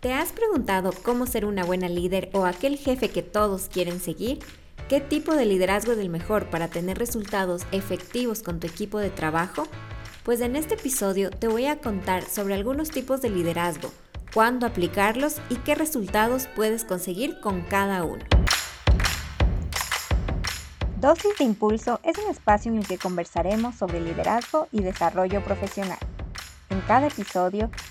¿Te has preguntado cómo ser una buena líder o aquel jefe que todos quieren seguir? ¿Qué tipo de liderazgo es el mejor para tener resultados efectivos con tu equipo de trabajo? Pues en este episodio te voy a contar sobre algunos tipos de liderazgo, cuándo aplicarlos y qué resultados puedes conseguir con cada uno. Dosis de Impulso es un espacio en el que conversaremos sobre liderazgo y desarrollo profesional. En cada episodio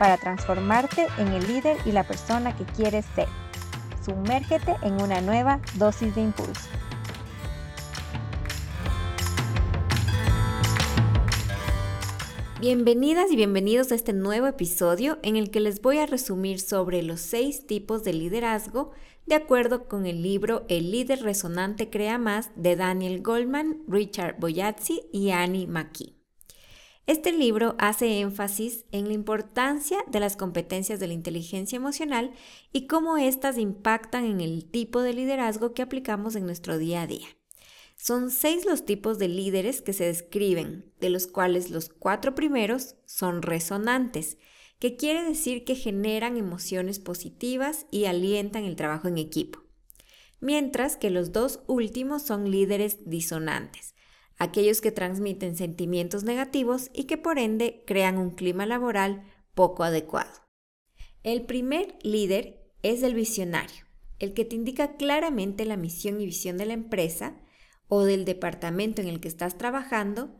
para transformarte en el líder y la persona que quieres ser. Sumérgete en una nueva dosis de impulso. Bienvenidas y bienvenidos a este nuevo episodio en el que les voy a resumir sobre los seis tipos de liderazgo de acuerdo con el libro El líder resonante crea más de Daniel Goldman, Richard Boyazzi y Annie McKee. Este libro hace énfasis en la importancia de las competencias de la inteligencia emocional y cómo éstas impactan en el tipo de liderazgo que aplicamos en nuestro día a día. Son seis los tipos de líderes que se describen, de los cuales los cuatro primeros son resonantes, que quiere decir que generan emociones positivas y alientan el trabajo en equipo, mientras que los dos últimos son líderes disonantes, aquellos que transmiten sentimientos negativos y que por ende crean un clima laboral poco adecuado. El primer líder es el visionario, el que te indica claramente la misión y visión de la empresa o del departamento en el que estás trabajando,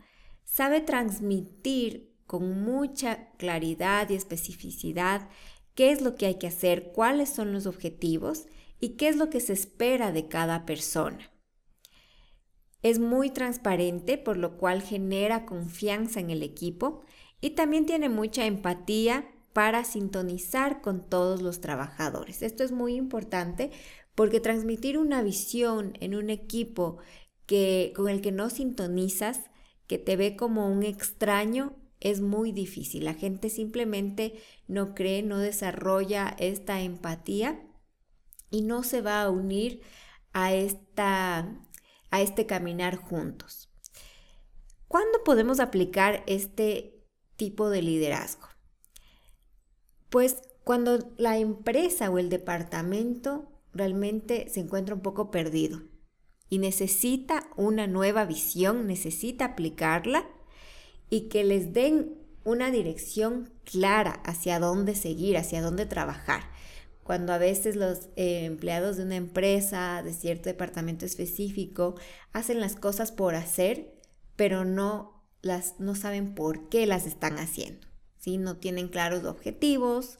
sabe transmitir con mucha claridad y especificidad qué es lo que hay que hacer, cuáles son los objetivos y qué es lo que se espera de cada persona. Es muy transparente, por lo cual genera confianza en el equipo y también tiene mucha empatía para sintonizar con todos los trabajadores. Esto es muy importante porque transmitir una visión en un equipo que, con el que no sintonizas, que te ve como un extraño, es muy difícil. La gente simplemente no cree, no desarrolla esta empatía y no se va a unir a esta a este caminar juntos. ¿Cuándo podemos aplicar este tipo de liderazgo? Pues cuando la empresa o el departamento realmente se encuentra un poco perdido y necesita una nueva visión, necesita aplicarla y que les den una dirección clara hacia dónde seguir, hacia dónde trabajar cuando a veces los eh, empleados de una empresa, de cierto departamento específico, hacen las cosas por hacer, pero no, las, no saben por qué las están haciendo. ¿sí? No tienen claros objetivos,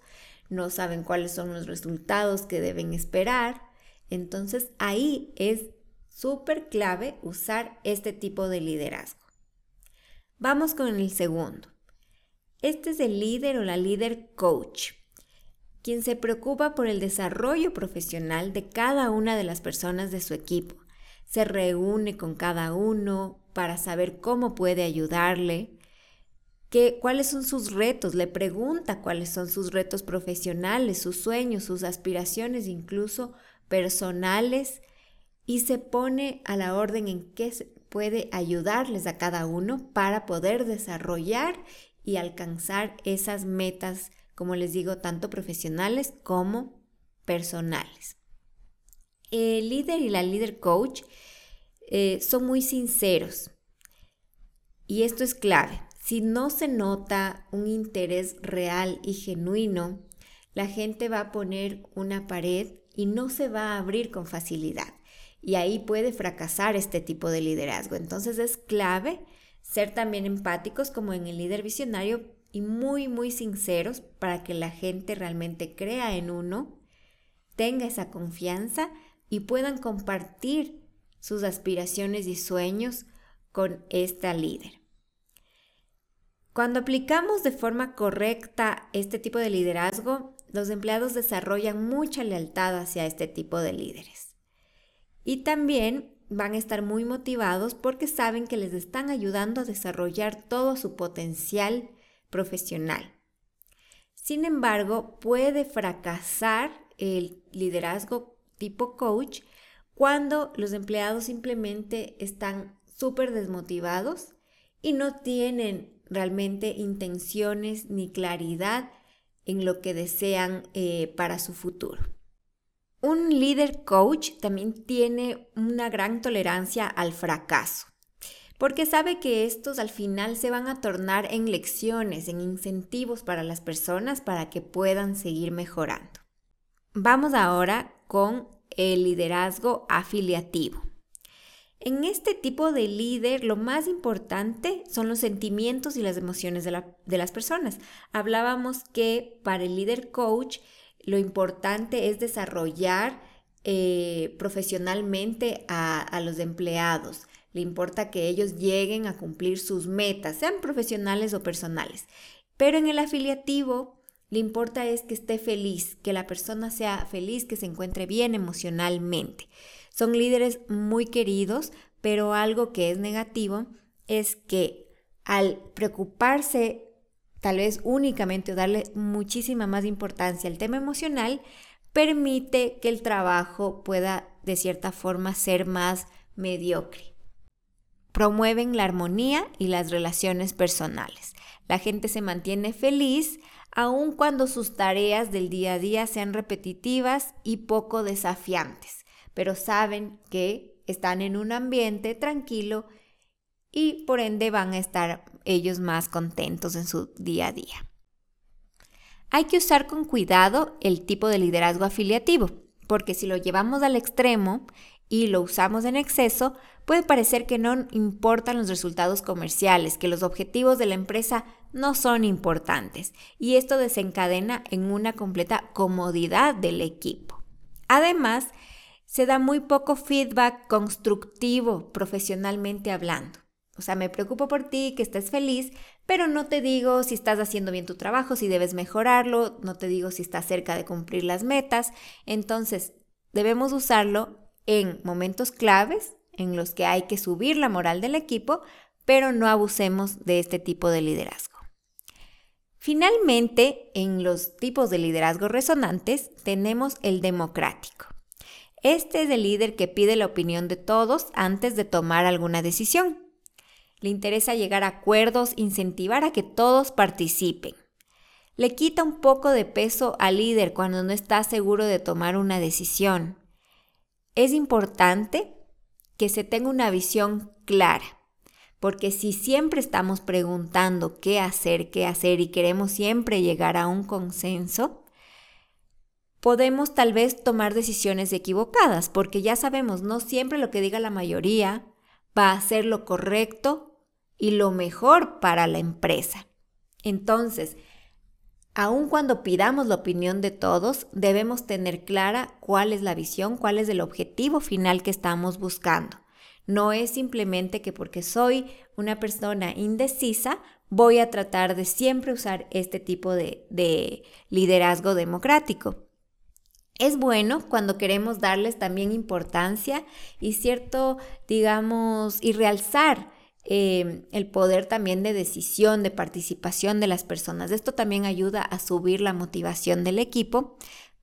no saben cuáles son los resultados que deben esperar. Entonces ahí es súper clave usar este tipo de liderazgo. Vamos con el segundo. Este es el líder o la líder coach quien se preocupa por el desarrollo profesional de cada una de las personas de su equipo. Se reúne con cada uno para saber cómo puede ayudarle, cuáles son sus retos, le pregunta cuáles son sus retos profesionales, sus sueños, sus aspiraciones, incluso personales, y se pone a la orden en qué puede ayudarles a cada uno para poder desarrollar y alcanzar esas metas como les digo, tanto profesionales como personales. El líder y la líder coach eh, son muy sinceros y esto es clave. Si no se nota un interés real y genuino, la gente va a poner una pared y no se va a abrir con facilidad. Y ahí puede fracasar este tipo de liderazgo. Entonces es clave ser también empáticos como en el líder visionario, y muy, muy sinceros para que la gente realmente crea en uno, tenga esa confianza y puedan compartir sus aspiraciones y sueños con esta líder. Cuando aplicamos de forma correcta este tipo de liderazgo, los empleados desarrollan mucha lealtad hacia este tipo de líderes. Y también van a estar muy motivados porque saben que les están ayudando a desarrollar todo su potencial profesional. Sin embargo, puede fracasar el liderazgo tipo coach cuando los empleados simplemente están súper desmotivados y no tienen realmente intenciones ni claridad en lo que desean eh, para su futuro. Un líder coach también tiene una gran tolerancia al fracaso, porque sabe que estos al final se van a tornar en lecciones, en incentivos para las personas para que puedan seguir mejorando. Vamos ahora con el liderazgo afiliativo. En este tipo de líder, lo más importante son los sentimientos y las emociones de, las personas. Hablábamos que para el líder coach, lo importante es desarrollar eh, profesionalmente a, los empleados. Le importa que ellos lleguen a cumplir sus metas, sean profesionales o personales. Pero en el afiliativo, le importa es que esté feliz, que la persona sea feliz, que se encuentre bien emocionalmente. Son líderes muy queridos, pero algo que es negativo es que al preocuparse tal vez únicamente o darle muchísima más importancia al tema emocional, permite que el trabajo pueda de cierta forma ser más mediocre. Promueven la armonía y las relaciones personales. La gente se mantiene feliz aun cuando sus tareas del día a día sean repetitivas y poco desafiantes, pero saben que están en un ambiente tranquilo y por ende van a estar ellos más contentos en su día a día. Hay que usar con cuidado el tipo de liderazgo afiliativo, porque si lo llevamos al extremo y lo usamos en exceso, puede parecer que no importan los resultados comerciales, que los objetivos de la empresa no son importantes, y esto desencadena en una completa comodidad del equipo. Además, se da muy poco feedback constructivo profesionalmente hablando. O sea, me preocupo por ti, que estés feliz, pero no te digo si estás haciendo bien tu trabajo, si debes mejorarlo, no te digo si estás cerca de cumplir las metas. Entonces, debemos usarlo en momentos claves en los que hay que subir la moral del equipo, pero no abusemos de este tipo de liderazgo. Finalmente, en los tipos de liderazgo resonantes tenemos el democrático. Este es el líder que pide la opinión de todos antes de tomar alguna decisión. Le interesa llegar a acuerdos, incentivar a que todos participen. Le quita un poco de peso al líder cuando no está seguro de tomar una decisión. Es importante que se tenga una visión clara, porque si siempre estamos preguntando qué hacer, qué hacer y queremos siempre llegar a un consenso, podemos tal vez tomar decisiones equivocadas, porque ya sabemos, no siempre lo que diga la mayoría va a ser lo correcto y lo mejor para la empresa. Entonces, aun cuando pidamos la opinión de todos, debemos tener clara cuál es la visión, cuál es el objetivo final que estamos buscando. No es simplemente que porque soy una persona indecisa, voy a tratar de siempre usar este tipo de, de liderazgo democrático. Es bueno cuando queremos darles también importancia y cierto, digamos, y realzar Em, el poder también de decisión, de participación de las personas. Esto también ayuda a subir la motivación del equipo,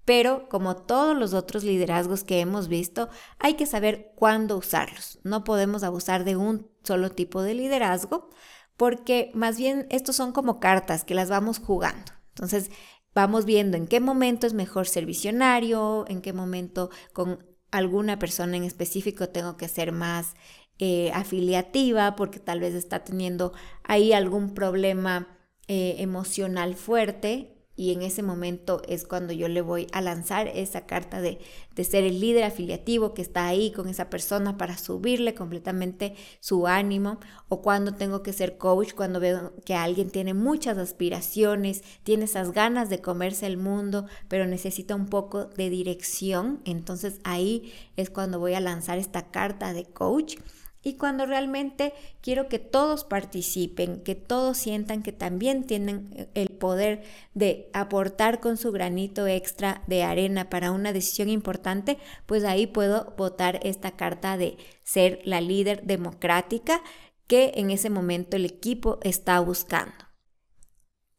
pero como todos los otros liderazgos que hemos visto, hay que saber cuándo usarlos. No podemos abusar de un solo tipo de liderazgo, porque más bien estos son como cartas que las vamos jugando. Entonces, vamos viendo en qué momento es mejor ser visionario, en qué momento con alguna persona en específico tengo que ser más eh, afiliativa porque tal vez está teniendo ahí algún problema eh, emocional fuerte y en ese momento es cuando yo le voy a lanzar esa carta de, de, ser el líder afiliativo que está ahí con esa persona para subirle completamente su ánimo o cuando tengo que ser coach, cuando veo que alguien tiene muchas aspiraciones, tiene esas ganas de comerse el mundo, pero necesita un poco de dirección, entonces ahí es cuando voy a lanzar esta carta de coach y cuando realmente quiero que todos participen, que todos sientan que también tienen el poder de aportar con su granito extra de arena para una decisión importante, pues ahí puedo votar esta carta de ser la líder democrática que en ese momento el equipo está buscando.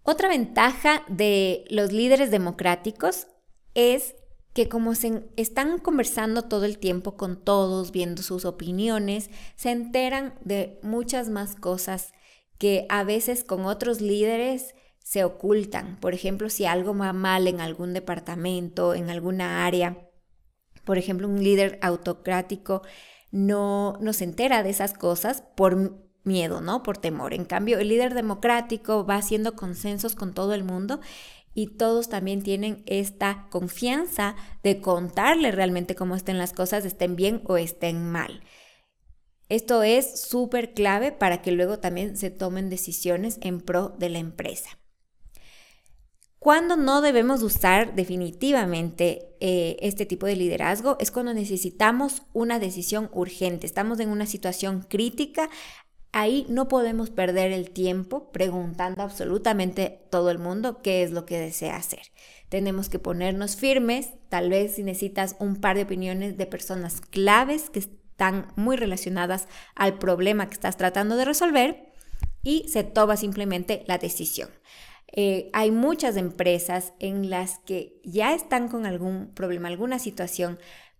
Otra ventaja de los líderes democráticos es que como se están conversando todo el tiempo con todos, viendo sus opiniones, se enteran de muchas más cosas que a veces con otros líderes se ocultan. Por ejemplo, si algo va mal en algún departamento, en alguna área, por ejemplo, un líder autocrático no, no se entera de esas cosas por miedo, ¿no? Por temor. En cambio, el líder democrático va haciendo consensos con todo el mundo y todos también tienen esta confianza de contarle realmente cómo estén las cosas, estén bien o estén mal. Esto es súper clave para que luego también se tomen decisiones en pro de la empresa. Cuando no debemos usar definitivamente eh, este tipo de liderazgo es cuando necesitamos una decisión urgente, estamos en una situación crítica, Ahí no podemos perder el tiempo preguntando absolutamente todo el mundo qué es lo que desea hacer. Tenemos que ponernos firmes, tal vez si necesitas un par de opiniones de personas claves que están muy relacionadas al problema que estás tratando de resolver y se toma simplemente la decisión. Eh, hay muchas empresas en las que ya están con algún problema, alguna situación,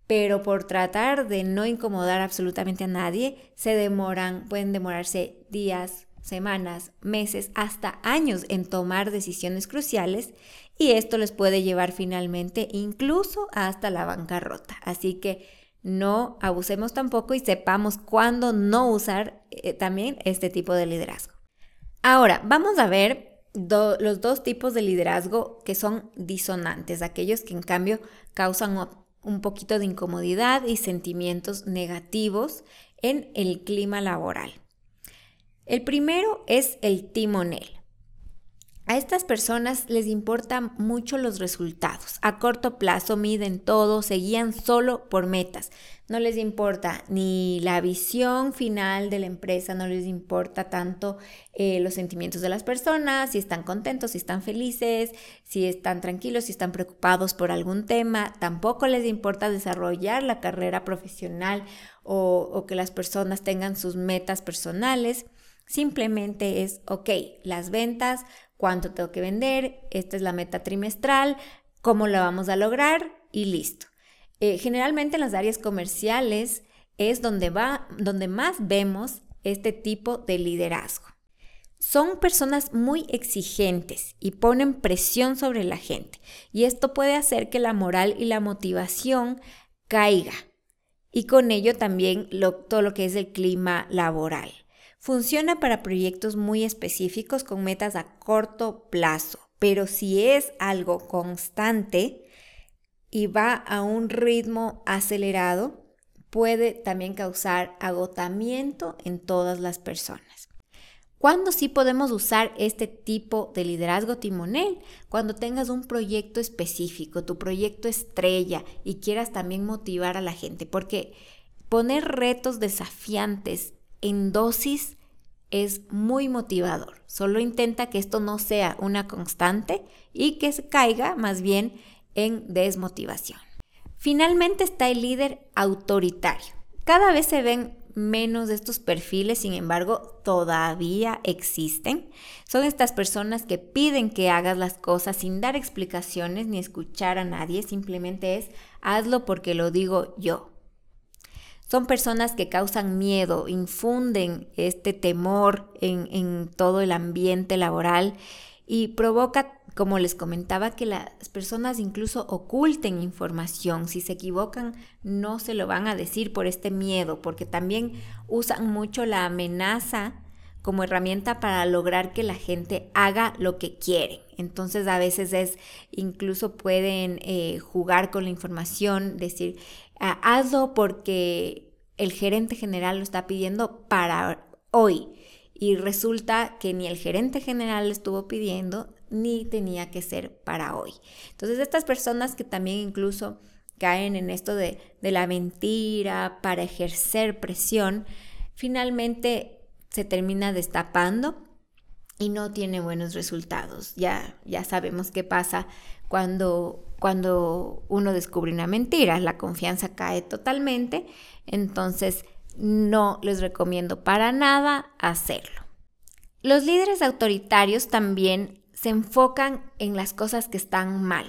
pero por tratar de no incomodar absolutamente a nadie, se demoran, pueden demorarse días, semanas, meses, hasta años en tomar decisiones cruciales y esto les puede llevar finalmente incluso hasta la bancarrota. Así que no abusemos tampoco y sepamos cuándo no usar eh, también este tipo de liderazgo. Ahora, vamos a ver los dos tipos de liderazgo que son disonantes, aquellos que en cambio causan un poquito de incomodidad y sentimientos negativos en el clima laboral. El primero es el timonel. A estas personas les importan mucho los resultados. A corto plazo miden todo, se guían solo por metas. No les importa ni la visión final de la empresa, no les importa tanto eh, los sentimientos de las personas, si están contentos, si están felices, si están tranquilos, si están preocupados por algún tema. Tampoco les importa desarrollar la carrera profesional o, o que las personas tengan sus metas personales. Simplemente es, ok, las ventas cuánto tengo que vender, esta es la meta trimestral, cómo la vamos a lograr y listo. Eh, generalmente en las áreas comerciales es donde, va, donde más vemos este tipo de liderazgo. Son personas muy exigentes y ponen presión sobre la gente y esto puede hacer que la moral y la motivación caiga y con ello también todo lo que es el clima laboral. Funciona para proyectos muy específicos con metas a corto plazo, pero si es algo constante y va a un ritmo acelerado, puede también causar agotamiento en todas las personas. ¿Cuándo sí podemos usar este tipo de liderazgo timonel? Cuando tengas un proyecto específico, tu proyecto estrella y quieras también motivar a la gente, porque poner retos desafiantes en dosis es muy motivador. Solo intenta que esto no sea una constante y que se caiga más bien en desmotivación. Finalmente está el líder autoritario. Cada vez se ven menos de estos perfiles, sin embargo, todavía existen. Son estas personas que piden que hagas las cosas sin dar explicaciones ni escuchar a nadie, simplemente es hazlo porque lo digo yo. Son personas que causan miedo, infunden este temor en, todo el ambiente laboral y provoca, como les comentaba, que las personas incluso oculten información. Si se equivocan, no se lo van a decir por este miedo, porque también usan mucho la amenaza como herramienta para lograr que la gente haga lo que quiere. Entonces a veces es, incluso pueden eh, jugar con la información, decir, hazlo porque el gerente general lo está pidiendo para hoy. Y resulta que ni el gerente general lo estuvo pidiendo ni tenía que ser para hoy. Entonces estas personas que también incluso caen en esto de, de la mentira para ejercer presión, finalmente se termina destapando y no tiene buenos resultados. Ya, ya sabemos qué pasa cuando, cuando uno descubre una mentira. La confianza cae totalmente. Entonces, no les recomiendo para nada hacerlo. Los líderes autoritarios también se enfocan en las cosas que están mal.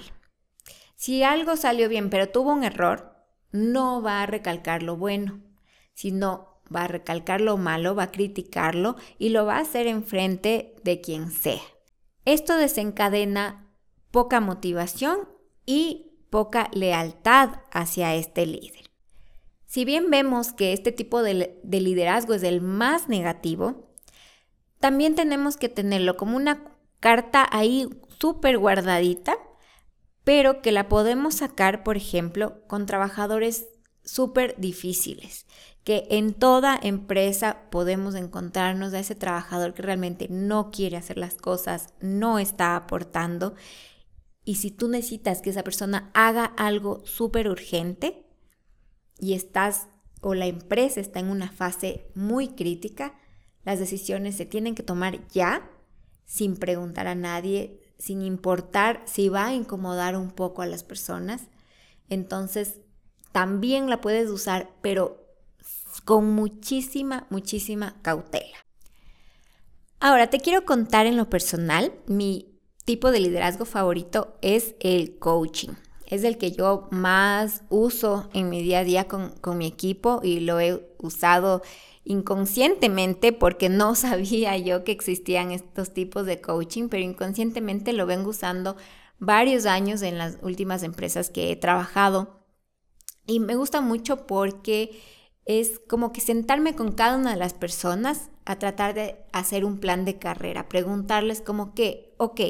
Si algo salió bien pero tuvo un error, no va a recalcar lo bueno, sino va a recalcar lo malo, va a criticarlo y lo va a hacer enfrente de quien sea. Esto desencadena poca motivación y poca lealtad hacia este líder. Si bien vemos que este tipo de, liderazgo es el más negativo, también tenemos que tenerlo como una carta ahí súper guardadita, pero que la podemos sacar, por ejemplo, con trabajadores súper difíciles, que en toda empresa podemos encontrarnos a ese trabajador que realmente no quiere hacer las cosas, no está aportando. Y si tú necesitas que esa persona haga algo súper urgente y estás o la empresa está en una fase muy crítica, las decisiones se tienen que tomar ya, sin preguntar a nadie, sin importar si va a incomodar un poco a las personas. Entonces, también la puedes usar, pero con muchísima, muchísima cautela. Ahora, te quiero contar en lo personal, mi tipo de liderazgo favorito es el coaching. Es el que yo más uso en mi día a día con, con mi equipo y lo he usado inconscientemente porque no sabía yo que existían estos tipos de coaching, pero inconscientemente lo vengo usando varios años en las últimas empresas que he trabajado. Y me gusta mucho porque es como que sentarme con cada una de las personas a tratar de hacer un plan de carrera, preguntarles como que, ok,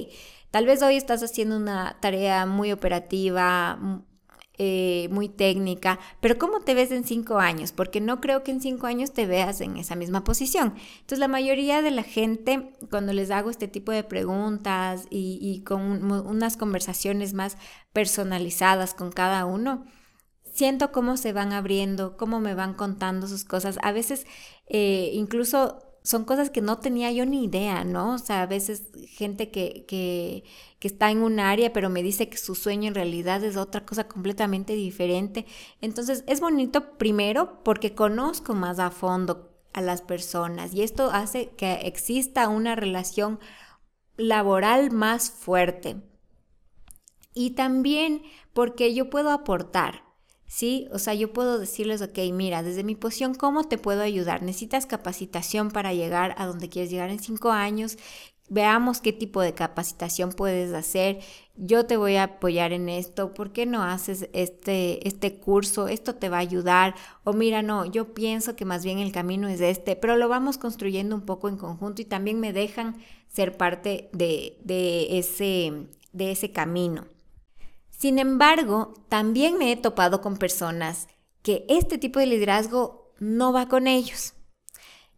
tal vez hoy estás haciendo una tarea muy operativa, eh, muy técnica, pero ¿cómo te ves en cinco años? Porque no creo que en cinco años te veas en esa misma posición. Entonces la mayoría de la gente, cuando les hago este tipo de preguntas y, con unas conversaciones más personalizadas con cada uno, siento cómo se van abriendo, cómo me van contando sus cosas. A veces eh, incluso son cosas que no tenía yo ni idea, ¿no? O sea, a veces gente que, que, que, está en un área, pero me dice que su sueño en realidad es otra cosa completamente diferente. Entonces, es bonito primero porque conozco más a fondo a las personas y esto hace que exista una relación laboral más fuerte. Y también porque yo puedo aportar. ¿Sí? O sea, yo puedo decirles, ok, mira, desde mi posición, ¿cómo te puedo ayudar? Necesitas capacitación para llegar a donde quieres llegar en cinco años. Veamos qué tipo de capacitación puedes hacer. Yo te voy a apoyar en esto. ¿Por qué no haces este, este curso? Esto te va a ayudar. O mira, no, yo pienso que más bien el camino es este, pero lo vamos construyendo un poco en conjunto y también me dejan ser parte de, de, ese, de ese camino. Sin embargo, también me he topado con personas que este tipo de liderazgo no va con ellos.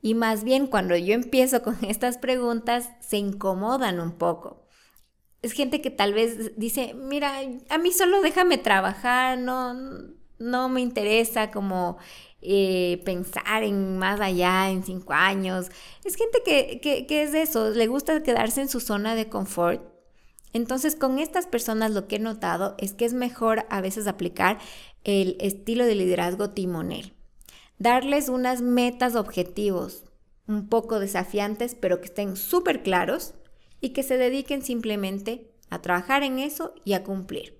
Y más bien cuando yo empiezo con estas preguntas, se incomodan un poco. Es gente que tal vez dice, mira, a mí solo déjame trabajar, no, no me interesa como eh, pensar en más allá, en cinco años. Es gente que, que, que es eso, le gusta quedarse en su zona de confort entonces, con estas personas lo que he notado es que es mejor a veces aplicar el estilo de liderazgo timonel. Darles unas metas objetivos un poco desafiantes, pero que estén súper claros y que se dediquen simplemente a trabajar en eso y a cumplir.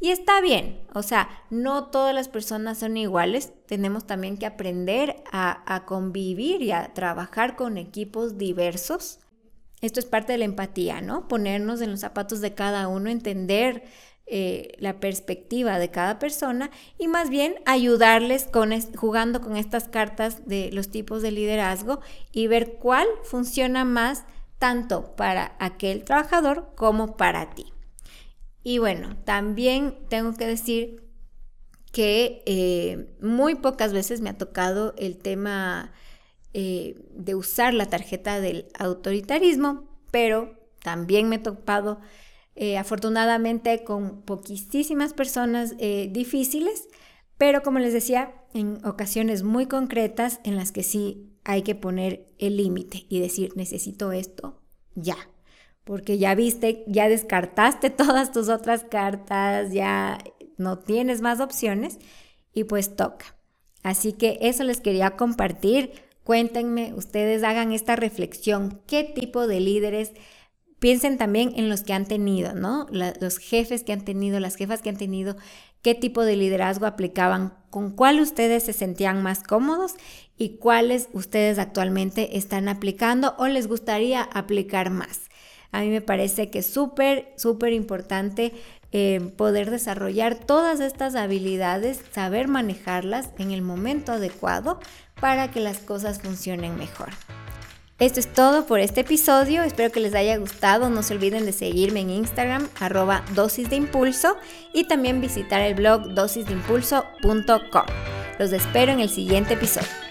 Y está bien, o sea, no todas las personas son iguales, tenemos también que aprender a, a convivir y a trabajar con equipos diversos esto es parte de la empatía, ¿no? Ponernos en los zapatos de cada uno, entender eh, la perspectiva de cada persona y más bien ayudarles con jugando con estas cartas de los tipos de liderazgo y ver cuál funciona más tanto para aquel trabajador como para ti. Y bueno, también tengo que decir que eh, muy pocas veces me ha tocado el tema eh, de usar la tarjeta del autoritarismo, pero también me he topado eh, afortunadamente con poquísimas personas eh, difíciles, Pero como les decía, en ocasiones muy concretas en las que sí hay que poner el límite y decir, necesito esto ya. Porque ya viste, ya descartaste todas tus otras cartas, ya no tienes más opciones y pues toca. Así que eso les quería compartir. Cuéntenme, ustedes hagan esta reflexión. ¿Qué tipo de líderes? Piensen también en los que han tenido, ¿no? los jefes que han tenido, las jefas que han tenido, qué tipo de liderazgo aplicaban, con cuál ustedes se sentían más cómodos y cuáles ustedes actualmente están aplicando o les gustaría aplicar más. A mí me parece que es súper, súper importante eh, poder desarrollar todas estas habilidades, saber manejarlas en el momento adecuado para que las cosas funcionen mejor. Esto es todo por este episodio, espero que les haya gustado, no se olviden de seguirme en Instagram arroba dosis de impulso y también visitar el blog dosisdeimpulso.com. Los espero en el siguiente episodio.